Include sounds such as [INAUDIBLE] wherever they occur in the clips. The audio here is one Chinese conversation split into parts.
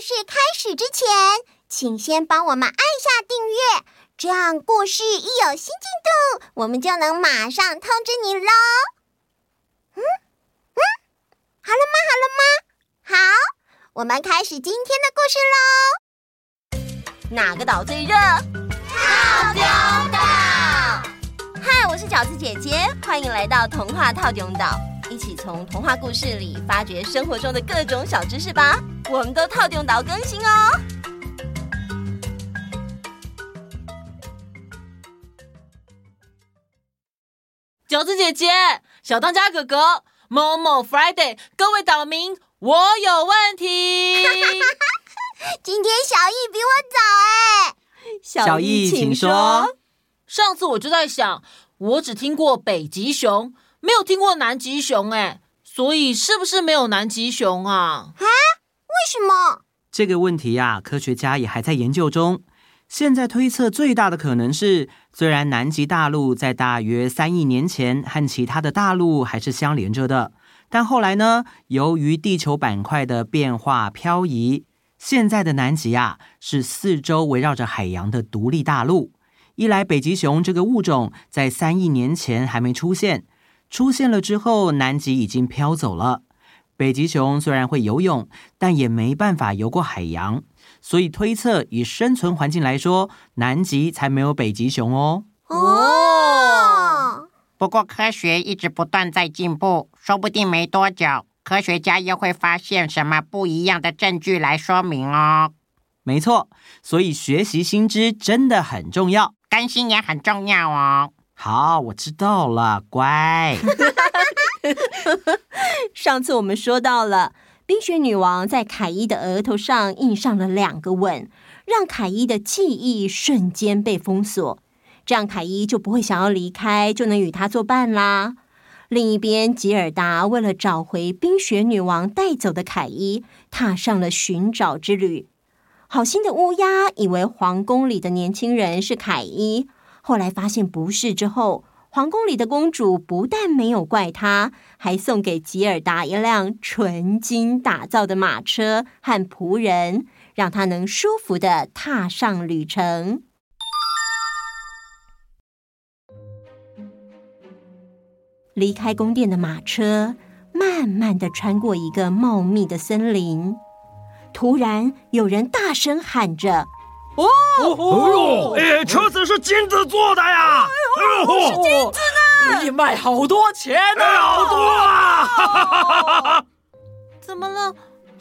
事开始之前，请先帮我们按下订阅，这样故事一有新进度，我们就能马上通知你喽。嗯嗯，好了吗？好了吗？好，我们开始今天的故事喽。哪个岛最热？套丁岛。嗨，我是饺子姐姐，欢迎来到童话套丁岛。一起从童话故事里发掘生活中的各种小知识吧！我们都套用岛更新哦。饺子姐姐、小当家哥哥、某某 Friday，各位岛民，我有问题。[LAUGHS] 今天小艺比我早哎，小艺请说。上次我就在想，我只听过北极熊。没有听过南极熊哎，所以是不是没有南极熊啊？啊？为什么？这个问题呀，科学家也还在研究中。现在推测最大的可能是，虽然南极大陆在大约三亿年前和其他的大陆还是相连着的，但后来呢，由于地球板块的变化漂移，现在的南极啊是四周围绕着海洋的独立大陆。一来，北极熊这个物种在三亿年前还没出现。出现了之后，南极已经飘走了。北极熊虽然会游泳，但也没办法游过海洋，所以推测以生存环境来说，南极才没有北极熊哦。哦。不过科学一直不断在进步，说不定没多久，科学家又会发现什么不一样的证据来说明哦。没错，所以学习新知真的很重要，更新也很重要哦。好，我知道了，乖。[LAUGHS] 上次我们说到了，冰雪女王在凯伊的额头上印上了两个吻，让凯伊的记忆瞬间被封锁，这样凯伊就不会想要离开，就能与她作伴啦。另一边，吉尔达为了找回冰雪女王带走的凯伊，踏上了寻找之旅。好心的乌鸦以为皇宫里的年轻人是凯伊。后来发现不是之后，皇宫里的公主不但没有怪他，还送给吉尔达一辆纯金打造的马车和仆人，让他能舒服的踏上旅程。离开宫殿的马车，慢慢的穿过一个茂密的森林。突然，有人大声喊着。哦，哎呦，哎，车子是金子做的呀！哎呦，是金子呢，可以卖好多钱呢，好多啊！[LAUGHS] 怎么了？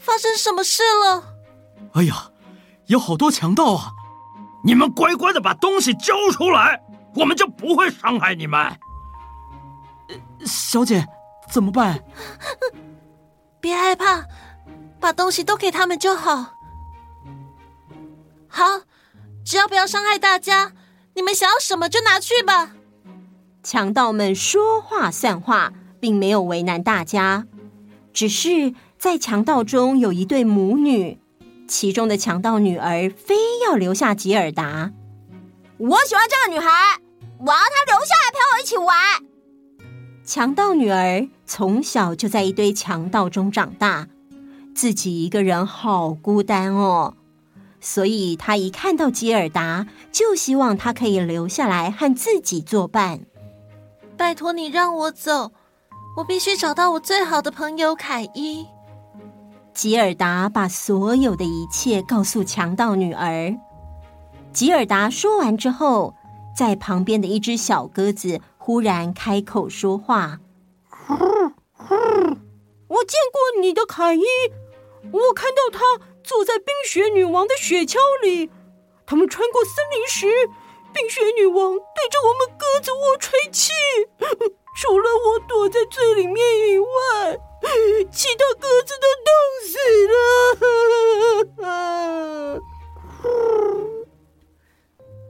发生什么事了？哎呀，有好多强盗啊！你们乖乖的把东西交出来，我们就不会伤害你们。小姐，怎么办？[LAUGHS] 别害怕，把东西都给他们就好。好，只要不要伤害大家，你们想要什么就拿去吧。强盗们说话算话，并没有为难大家。只是在强盗中有一对母女，其中的强盗女儿非要留下吉尔达。我喜欢这个女孩，我要她留下来陪我一起玩。强盗女儿从小就在一堆强盗中长大，自己一个人好孤单哦。所以，他一看到吉尔达，就希望他可以留下来和自己作伴。拜托你让我走，我必须找到我最好的朋友凯伊。吉尔达把所有的一切告诉强盗女儿。吉尔达说完之后，在旁边的一只小鸽子忽然开口说话：“我见过你的凯伊，我看到他。”坐在冰雪女王的雪橇里，他们穿过森林时，冰雪女王对着我们鸽子窝吹气。[LAUGHS] 除了我躲在最里面以外，[LAUGHS] 其他鸽子都冻死了。[LAUGHS]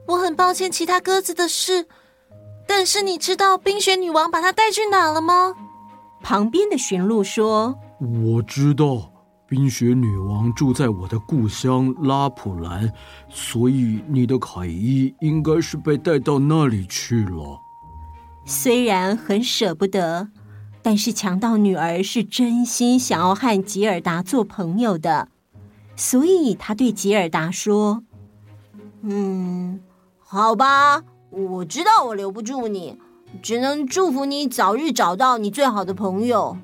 我很抱歉其他鸽子的事，但是你知道冰雪女王把它带去哪了吗？旁边的驯鹿说：“我知道。”冰雪女王住在我的故乡拉普兰，所以你的凯伊应该是被带到那里去了。虽然很舍不得，但是强盗女儿是真心想要和吉尔达做朋友的。所以他对吉尔达说：“嗯，好吧，我知道我留不住你，只能祝福你早日找到你最好的朋友。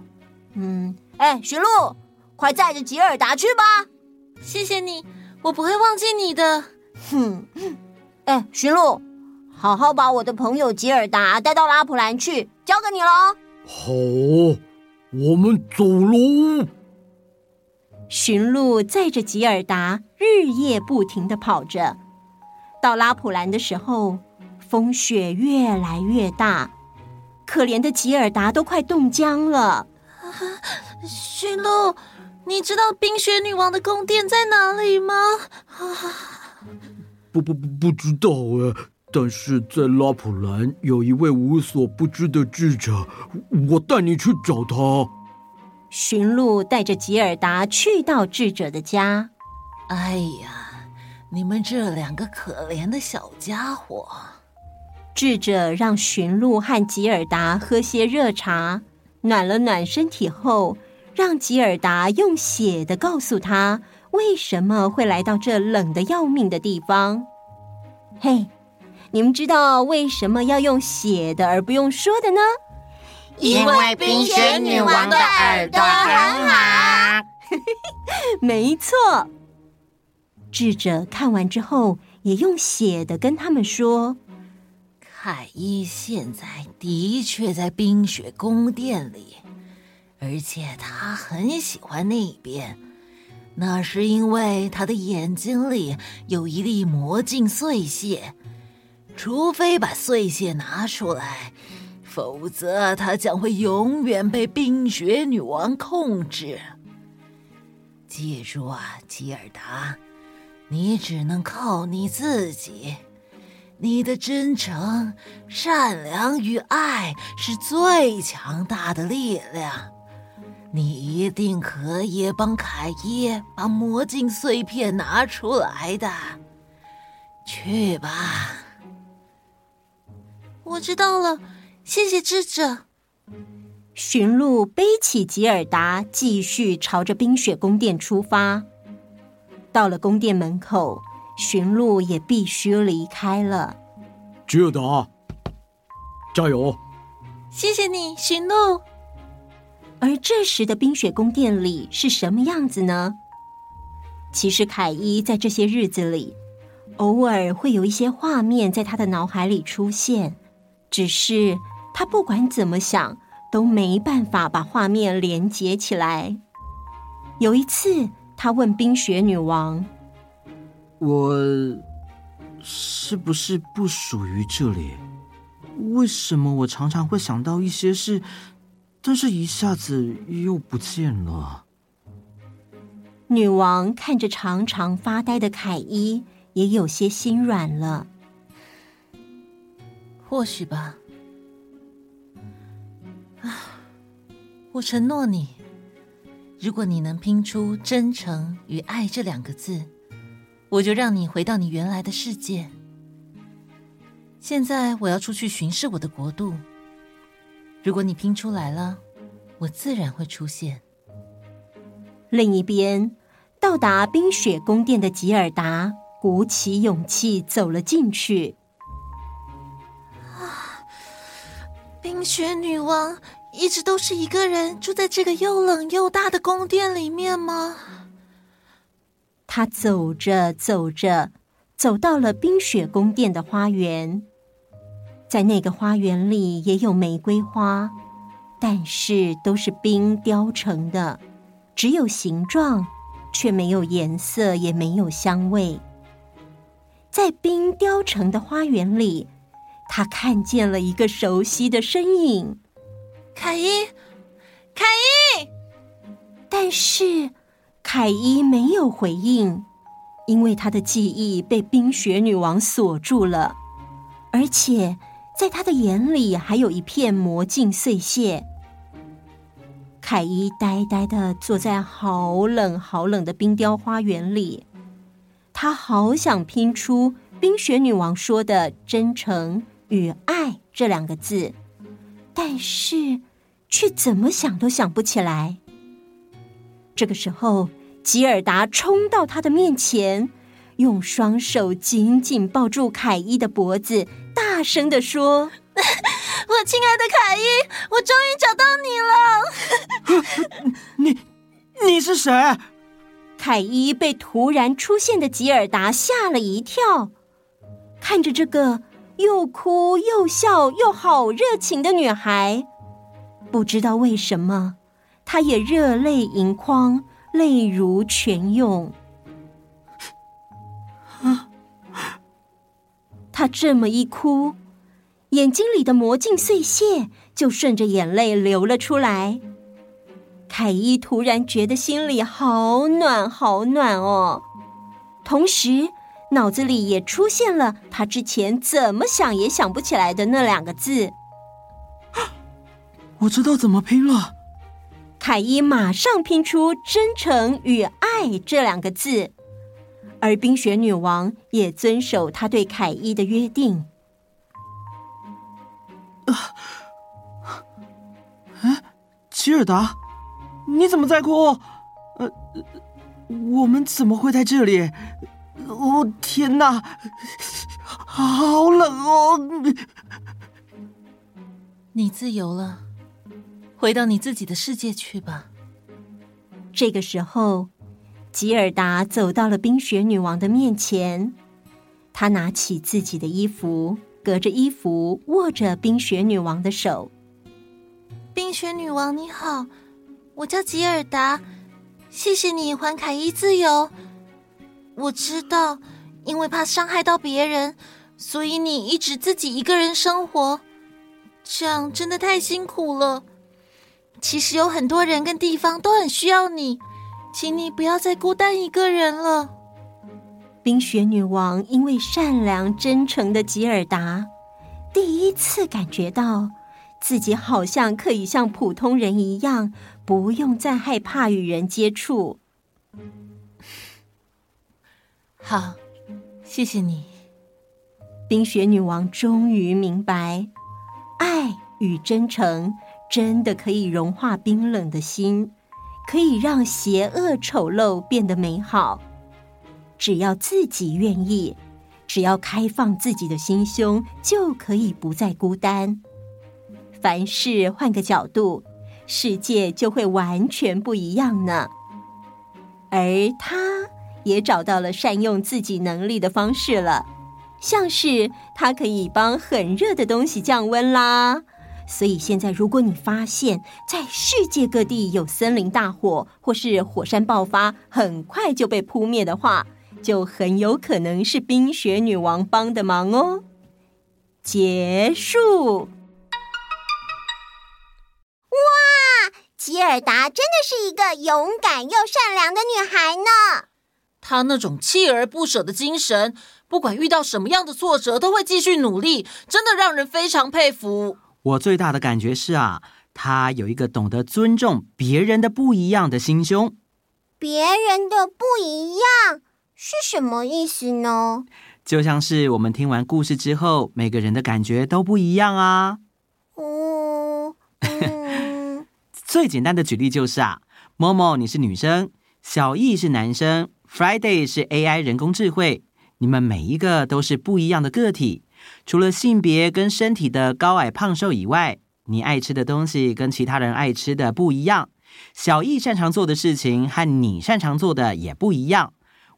嗯，哎，驯鹿，快载着吉尔达去吧。谢谢你，我不会忘记你的。哼，哎，驯鹿，好好把我的朋友吉尔达带到拉普兰去，交给你喽。好，我们走喽。驯鹿载着吉尔达，日夜不停的跑着。到拉普兰的时候，风雪越来越大，可怜的吉尔达都快冻僵了。驯鹿，你知道冰雪女王的宫殿在哪里吗？不不不，不知道哎。但是在拉普兰有一位无所不知的智者，我带你去找他。驯鹿带着吉尔达去到智者的家。哎呀，你们这两个可怜的小家伙！智者让驯鹿和吉尔达喝些热茶，暖了暖身体后，让吉尔达用写的告诉他为什么会来到这冷的要命的地方。嘿。你们知道为什么要用写的而不用说的呢？因为冰雪女王的耳朵很好。[LAUGHS] 没错。智者看完之后，也用写的跟他们说：“凯伊现在的确在冰雪宫殿里，而且他很喜欢那边。那是因为他的眼睛里有一粒魔镜碎屑。”除非把碎屑拿出来，否则他将会永远被冰雪女王控制。记住啊，吉尔达，你只能靠你自己。你的真诚、善良与爱是最强大的力量。你一定可以帮凯伊把魔镜碎片拿出来的。去吧。我知道了，谢谢智者。驯鹿背起吉尔达，继续朝着冰雪宫殿出发。到了宫殿门口，驯鹿也必须离开了。吉尔达，加油！谢谢你，驯鹿。而这时的冰雪宫殿里是什么样子呢？其实凯伊在这些日子里，偶尔会有一些画面在他的脑海里出现。只是他不管怎么想，都没办法把画面连接起来。有一次，他问冰雪女王：“我是不是不属于这里？为什么我常常会想到一些事，但是一下子又不见了？”女王看着常常发呆的凯伊，也有些心软了。或许吧。啊，我承诺你，如果你能拼出“真诚”与“爱”这两个字，我就让你回到你原来的世界。现在我要出去巡视我的国度。如果你拼出来了，我自然会出现。另一边，到达冰雪宫殿的吉尔达鼓起勇气走了进去。啊冰雪女王一直都是一个人住在这个又冷又大的宫殿里面吗？她走着走着，走到了冰雪宫殿的花园。在那个花园里也有玫瑰花，但是都是冰雕成的，只有形状，却没有颜色，也没有香味。在冰雕成的花园里。他看见了一个熟悉的身影，凯伊，凯伊。但是凯伊没有回应，因为他的记忆被冰雪女王锁住了，而且在他的眼里还有一片魔镜碎屑。凯伊呆呆的坐在好冷好冷的冰雕花园里，他好想拼出冰雪女王说的真诚。与爱这两个字，但是却怎么想都想不起来。这个时候，吉尔达冲到他的面前，用双手紧紧抱住凯伊的脖子，大声的说：“ [LAUGHS] 我亲爱的凯伊，我终于找到你了！” [LAUGHS] 你，你是谁？凯伊被突然出现的吉尔达吓了一跳，看着这个又哭又笑又好热情的女孩，不知道为什么，她也热泪盈眶。泪如泉涌，他这么一哭，眼睛里的魔镜碎屑就顺着眼泪流了出来。凯伊突然觉得心里好暖，好暖哦，同时脑子里也出现了他之前怎么想也想不起来的那两个字。[GASPS] 我知道怎么拼了。凯伊马上拼出“真诚”与“爱”这两个字，而冰雪女王也遵守她对凯伊的约定。啊！哎，吉尔达，你怎么在哭？呃，我们怎么会在这里？哦，天哪，好冷哦！你自由了。回到你自己的世界去吧。这个时候，吉尔达走到了冰雪女王的面前，他拿起自己的衣服，隔着衣服握着冰雪女王的手。冰雪女王你好，我叫吉尔达，谢谢你还凯伊自由。我知道，因为怕伤害到别人，所以你一直自己一个人生活，这样真的太辛苦了。其实有很多人跟地方都很需要你，请你不要再孤单一个人了。冰雪女王因为善良真诚的吉尔达，第一次感觉到自己好像可以像普通人一样，不用再害怕与人接触。[LAUGHS] 好，谢谢你。冰雪女王终于明白，爱与真诚。真的可以融化冰冷的心，可以让邪恶丑陋变得美好。只要自己愿意，只要开放自己的心胸，就可以不再孤单。凡事换个角度，世界就会完全不一样呢。而他也找到了善用自己能力的方式了，像是他可以帮很热的东西降温啦。所以现在，如果你发现，在世界各地有森林大火或是火山爆发，很快就被扑灭的话，就很有可能是冰雪女王帮的忙哦。结束。哇，吉尔达真的是一个勇敢又善良的女孩呢。她那种锲而不舍的精神，不管遇到什么样的挫折，都会继续努力，真的让人非常佩服。我最大的感觉是啊，他有一个懂得尊重别人的不一样的心胸。别人的不一样是什么意思呢？就像是我们听完故事之后，每个人的感觉都不一样啊。哦，嗯、[LAUGHS] 最简单的举例就是啊，Momo 你是女生，小易是男生，Friday 是 AI 人工智慧，你们每一个都是不一样的个体。除了性别跟身体的高矮胖瘦以外，你爱吃的东西跟其他人爱吃的不一样。小易擅长做的事情和你擅长做的也不一样。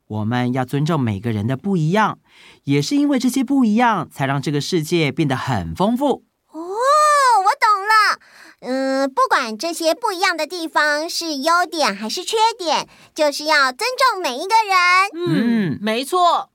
我们要尊重每个人的不一样，也是因为这些不一样，才让这个世界变得很丰富。哦，我懂了。嗯，不管这些不一样的地方是优点还是缺点，就是要尊重每一个人。嗯，没错。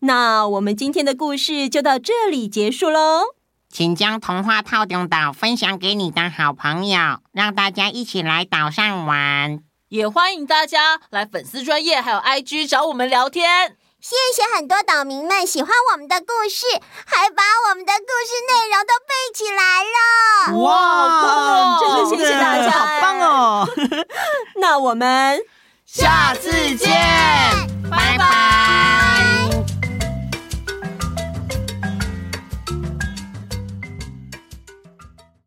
那我们今天的故事就到这里结束喽，请将童话套中岛分享给你的好朋友，让大家一起来岛上玩。也欢迎大家来粉丝专业还有 IG 找我们聊天。谢谢很多岛民们喜欢我们的故事，还把我们的故事内容都背起来了。哇，真的谢谢大家，[LAUGHS] 好棒哦！那我们下次见，拜拜。